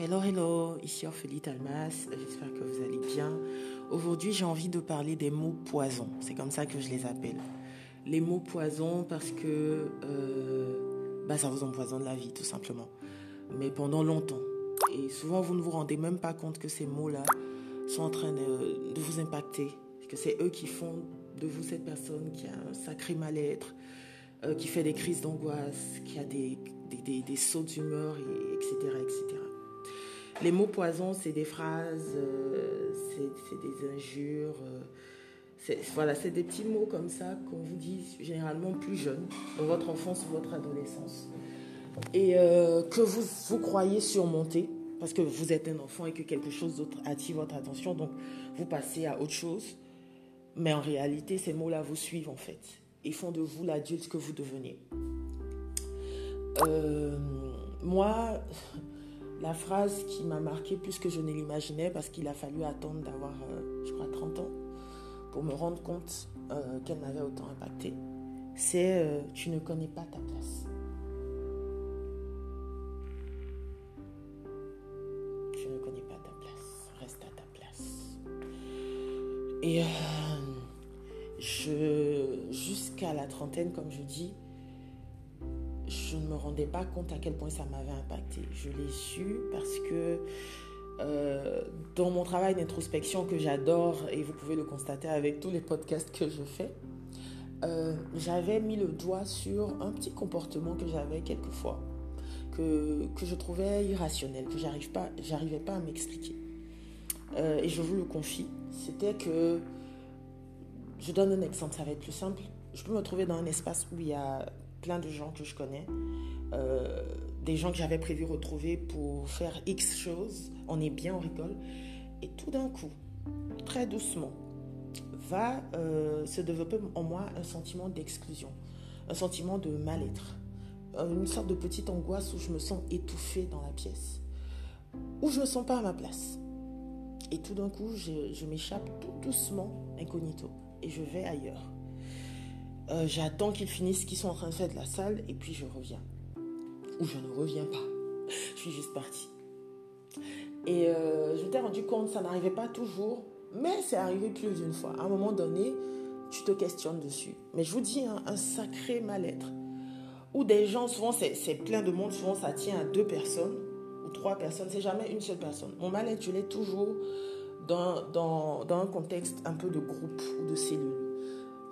Hello, hello, ici Ophélie Talmas, j'espère que vous allez bien. Aujourd'hui, j'ai envie de parler des mots poison, c'est comme ça que je les appelle. Les mots poison parce que euh, bah, ça vous empoisonne la vie, tout simplement. Mais pendant longtemps. Et souvent, vous ne vous rendez même pas compte que ces mots-là sont en train de, de vous impacter, que c'est eux qui font de vous cette personne qui a un sacré mal-être, euh, qui fait des crises d'angoisse, qui a des, des, des, sauts d'humeur, etc., etc. Les mots poison, c'est des phrases, euh, c'est des injures. Euh, voilà, c'est des petits mots comme ça qu'on vous dit généralement plus jeune, dans votre enfance ou votre adolescence. Et que vous, vous croyez surmonter, parce que vous êtes un enfant et que quelque chose d'autre attire votre attention, donc vous passez à autre chose. Mais en réalité, ces mots-là vous suivent en fait et font de vous l'adulte que vous devenez. Euh, moi, la phrase qui m'a marqué plus que je ne l'imaginais, parce qu'il a fallu attendre d'avoir, euh, je crois, 30 ans pour me rendre compte euh, qu'elle m'avait autant impacté, c'est Tu ne connais pas ta place. Tu ne connais pas ta place, reste à ta place. Et je, jusqu'à la trentaine, comme je dis, je ne me rendais pas compte à quel point ça m'avait impacté. Je l'ai su parce que euh, dans mon travail d'introspection que j'adore, et vous pouvez le constater avec tous les podcasts que je fais, euh, j'avais mis le doigt sur un petit comportement que j'avais quelquefois, que, que je trouvais irrationnel, que j'arrive pas, j'arrivais pas à m'expliquer. Euh, et je vous le confie, c'était que je donne un exemple, ça va être plus simple. Je peux me trouver dans un espace où il y a plein de gens que je connais, euh, des gens que j'avais prévu retrouver pour faire X choses. On est bien, on rigole. Et tout d'un coup, très doucement, va euh, se développer en moi un sentiment d'exclusion, un sentiment de mal-être, une sorte de petite angoisse où je me sens étouffée dans la pièce, où je ne me sens pas à ma place. Et tout d'un coup, je m'échappe tout doucement, incognito et je vais ailleurs. Euh, j'attends qu'ils finissent ce qu'ils sont en train de faire de la salle et puis je reviens. Ou je ne reviens pas. Je suis juste partie. Et euh, je t'ai rendu compte, ça n'arrivait pas toujours, mais c'est arrivé plus d'une fois. À un moment donné, tu te questionnes dessus. Mais je vous dis, hein, un sacré mal-être. Ou des gens, souvent c'est plein de monde, souvent ça tient à deux personnes ou trois personnes, c'est jamais une seule personne. Mon mal-être, je l'ai toujours dans, dans, un contexte un peu de groupe ou de cellule.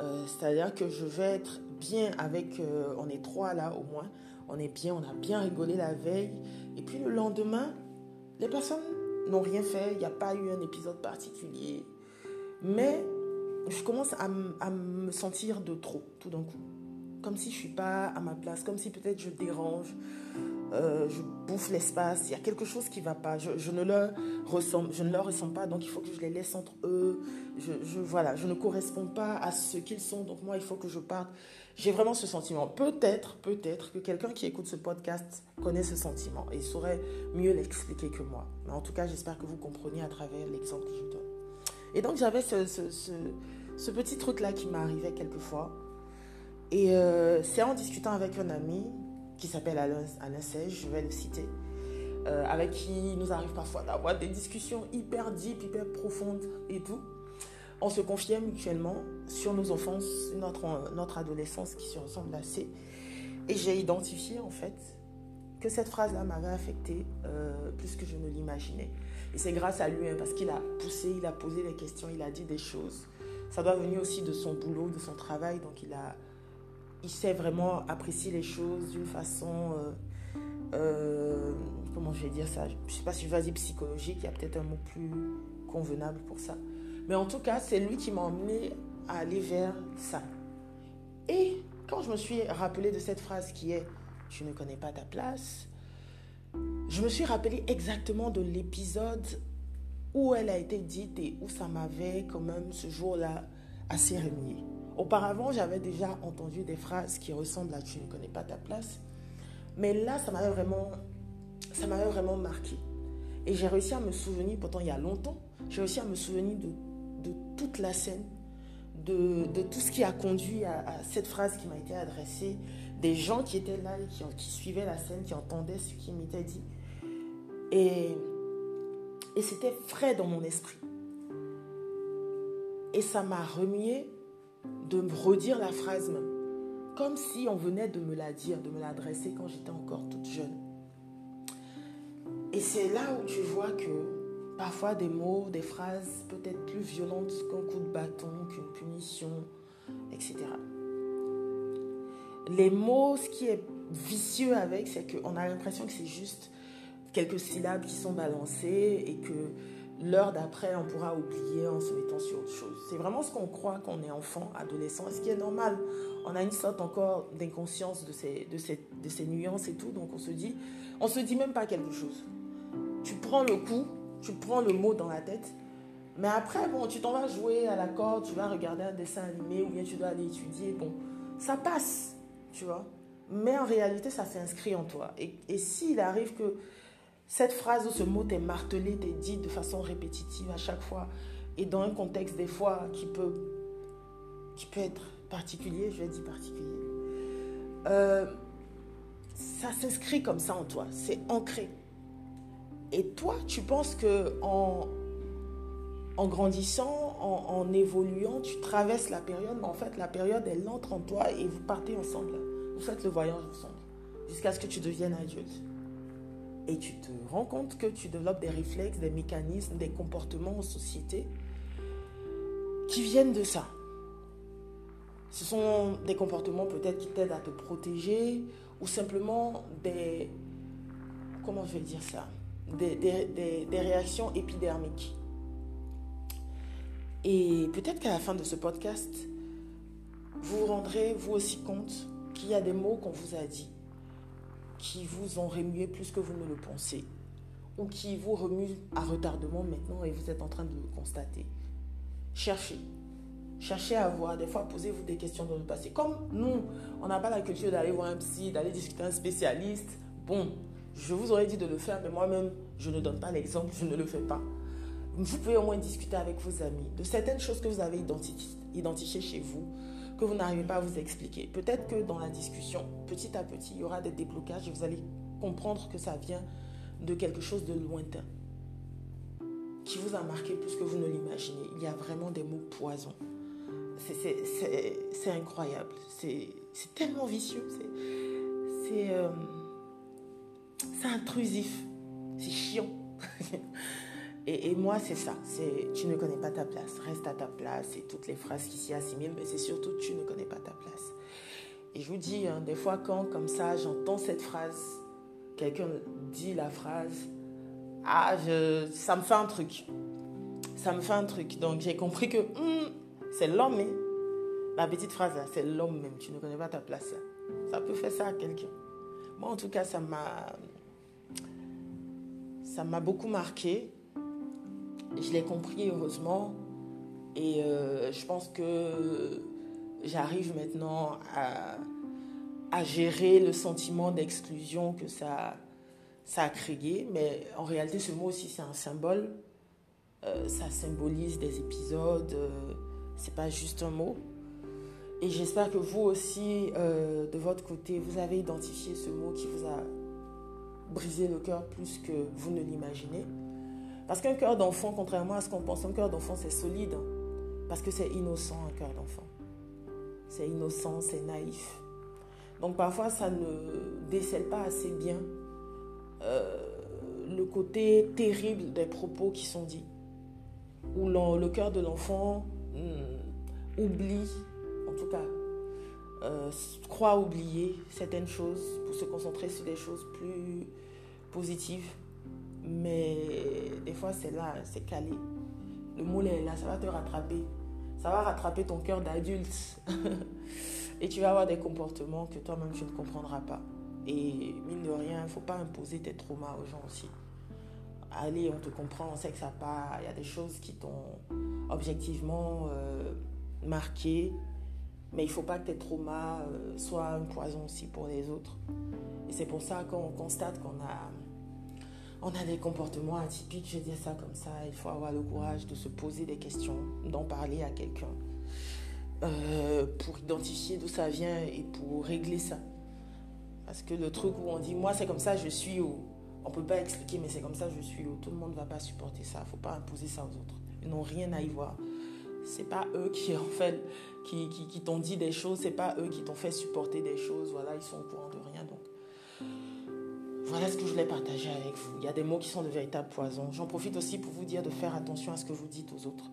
Euh, c'est-à-dire que je vais être bien avec, euh, on est trois là au moins, on est bien, on a bien rigolé la veille, et puis le lendemain, les personnes n'ont rien fait, il n'y a pas eu un épisode particulier, mais je commence à, à me sentir de trop tout d'un coup, comme si je suis pas à ma place, comme si peut-être je dérange, euh, je bouffe l'espace, il y a quelque chose qui ne va pas, je, ne leur ressemble, je ne leur ressens pas, donc il faut que je les laisse entre eux, je, voilà, je ne corresponds pas à ce qu'ils sont, donc moi il faut que je parte. J'ai vraiment ce sentiment. Peut-être, peut-être que quelqu'un qui écoute ce podcast connaît ce sentiment et saurait mieux l'expliquer que moi. Mais en tout cas, j'espère que vous comprenez à travers l'exemple que je donne. Et donc j'avais ce, petit truc-là qui m'arrivait quelquefois. Et euh, c'est en discutant avec un ami qui s'appelle Alain, Alain je vais le citer, euh, avec qui nous arrive parfois d'avoir des discussions hyper deep, hyper profondes et tout. On se confiait mutuellement sur nos enfances, notre, notre adolescence qui se ressemble assez. Et j'ai identifié en fait que cette phrase-là m'avait affecté euh, plus que je ne l'imaginais. Et c'est grâce à lui, hein, parce qu'il a poussé, il a posé des questions, il a dit des choses. Ça doit venir aussi de son boulot, de son travail. Donc il a il sait vraiment apprécier les choses d'une façon, euh, euh, comment je vais dire ça, je sais pas si je vais dire psychologique, il y a peut-être un mot plus convenable pour ça. Mais en tout cas, c'est lui qui m'a emmené à aller vers ça. Et quand je me suis rappelé de cette phrase qui est Je ne connais pas ta place, je me suis rappelé exactement de l'épisode où elle a été dite et où ça m'avait quand même ce jour-là assez remué. Auparavant, j'avais déjà entendu des phrases qui ressemblent à Tu ne connais pas ta place. Mais là, ça m'avait vraiment, ça m'avait vraiment marqué. Et j'ai réussi à me souvenir, pourtant il y a longtemps, j'ai réussi à me souvenir de, toute la scène, de, tout ce qui a conduit à, cette phrase qui m'a été adressée, des gens qui étaient là et qui, suivaient la scène, qui entendaient ce qui m'était dit. Et c'était frais dans mon esprit. Et ça m'a remué de me redire la phrase même. Comme si on venait de me la dire, de me l'adresser quand j'étais encore toute jeune. Et c'est là où tu vois que parfois des mots, des phrases peut-être plus violentes qu'un coup de bâton, qu'une punition, etc. Les mots, ce qui est vicieux avec, c'est qu'on a l'impression que c'est juste quelques syllabes qui sont balancées et que l'heure d'après, on pourra oublier en se mettant sur autre chose. C'est vraiment ce qu'on croit quand on est enfant, adolescent, ce qui est normal? On a une sorte encore d'inconscience de ces, nuances et tout, donc on se dit, on se dit même pas quelque chose. Tu prends le coup, tu prends le mot dans la tête, mais après, bon, tu t'en vas jouer à la corde, tu vas regarder un dessin animé ou bien tu dois aller étudier, bon, ça passe, tu vois. Mais en réalité, ça s'inscrit en toi. Et, et s'il arrive que cette phrase ou ce mot t'est martelé, t'est dit de façon répétitive à chaque fois et dans un contexte des fois qui peut, qui peut être particulier, je vais dire particulier, euh, ça s'inscrit comme ça en toi, c'est ancré. Et toi, tu penses que en, en grandissant, en, en, évoluant, tu traverses la période, mais en fait, la période, elle entre en toi et vous partez ensemble. Vous faites le voyage ensemble jusqu'à ce que tu deviennes adulte. Et tu te rends compte que tu développes des réflexes, des mécanismes, des comportements en société qui viennent de ça. Ce sont des comportements peut-être qui t'aident à te protéger ou simplement des... Comment je vais dire ça des, réactions épidermiques. Et peut-être qu'à la fin de ce podcast, vous vous rendrez vous aussi compte qu'il y a des mots qu'on vous a dit qui vous ont remué plus que vous ne le pensez ou qui vous remuent à retardement maintenant et vous êtes en train de le constater. Cherchez. Cherchez à voir. Des fois, posez-vous des questions dans le passé. Comme nous, on n'a pas la culture d'aller voir un psy, d'aller discuter un spécialiste. Bon, je vous aurais dit de le faire, mais moi-même, je ne donne pas l'exemple, je ne le fais pas. Vous pouvez au moins discuter avec vos amis de certaines choses que vous avez identifiées chez vous, que vous n'arrivez pas à vous expliquer. Peut-être que dans la discussion, petit à petit, il y aura des déblocages et vous allez comprendre que ça vient de quelque chose de lointain qui vous a marqué plus que vous ne l'imaginez. Il y a vraiment des mots poison. C'est incroyable. C'est tellement vicieux. C'est euh, intrusif. C'est chiant. Et, moi, c'est ça. C'est tu ne connais pas ta place. Reste à ta place. Et toutes les phrases qui s'y assimilent, mais c'est surtout tu ne connais pas ta place. Et je vous dis, hein, des fois, quand comme ça, j'entends cette phrase, quelqu'un dit la phrase, ah, je, ça me fait un truc. Ça me fait un truc. Donc j'ai compris que hmm, c'est l'homme. Hein. La petite phrase là, c'est l'homme même. Tu ne connais pas ta place. Ça peut faire ça à quelqu'un. Moi, en tout cas, ça m'a, ça m'a beaucoup marqué. Je l'ai compris heureusement. Et euh, je pense que j'arrive maintenant à, gérer le sentiment d'exclusion que ça, ça a créé. Mais en réalité, ce mot aussi, c'est un symbole. Euh, ça symbolise des épisodes. Euh, c'est pas juste un mot. Et j'espère que vous aussi, euh, de votre côté, vous avez identifié ce mot qui vous a brisé le cœur plus que vous ne l'imaginez. Parce qu'un cœur d'enfant, contrairement à ce qu'on pense, un cœur d'enfant, c'est solide. Parce que c'est innocent, un cœur d'enfant. C'est innocent, c'est naïf. Donc parfois, ça ne décèle pas assez bien euh, le côté terrible des propos qui sont dits. Où le cœur de l'enfant hmm, oublie, en tout cas, euh, croit oublier certaines choses pour se concentrer sur des choses plus positives mais des fois, c'est là, c'est calé. Le moule est là, ça va te rattraper. Ça va rattraper ton cœur d'adulte. et tu vas avoir des comportements que toi-même, tu ne comprendras pas. Et mine de rien, il ne faut pas imposer tes traumas aux gens aussi. Allez, on te comprend, on sait que ça part. Il y a des choses qui t'ont objectivement euh, marqué. Mais il ne faut pas que tes traumas euh, soient un poison aussi pour les autres. Et c'est pour ça qu'on constate qu'on a on a des comportements atypiques, je dis ça comme ça. Il faut avoir le courage de se poser des questions, d'en parler à quelqu'un euh, pour identifier d'où ça vient et pour régler ça. Parce que le truc où on dit moi c'est comme ça, je suis, ou on peut pas expliquer, mais c'est comme ça je suis. Tout le monde ne va pas supporter ça. faut pas imposer ça aux autres. Ils n'ont rien à y voir. C'est pas eux qui en fait qui, qui, qui t'ont dit des choses, c'est pas eux qui t'ont fait supporter des choses. Voilà, ils sont au courant de rien. Donc voilà ce que je voulais partager avec vous. Il y a des mots qui sont de véritables poisons. J'en profite aussi pour vous dire de faire attention à ce que vous dites aux autres.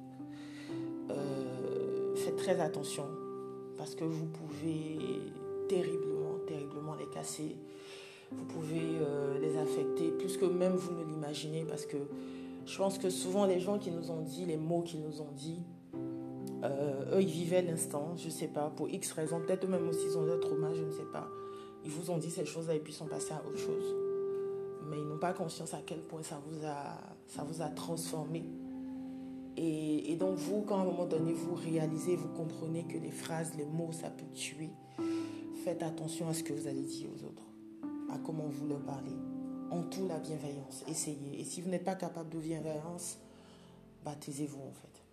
Euh, faites très attention parce que vous pouvez terriblement, terriblement les casser. Vous pouvez euh, les affecter plus que même vous ne l'imaginez parce que je pense que souvent les gens qui nous ont dit les mots qu'ils nous ont dit, euh, eux ils vivaient l'instant, je ne sais pas, pour X raisons, peut-être même aussi ils ont des traumas, je ne sais pas. Ils vous ont dit ces choses-là et puis ils sont passés à autre chose. Ils n'ont pas conscience à quel point ça vous a, ça vous a transformé. Et, donc vous, quand à un moment donné vous réalisez, vous comprenez que les phrases, les mots, ça peut tuer, faites attention à ce que vous allez dire aux autres, à comment vous leur parlez. En tout, la bienveillance, essayez. Et si vous n'êtes pas capable de bienveillance, bah, taisez-vous en fait.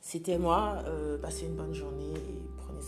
C'était moi, euh, passez une bonne journée et prenez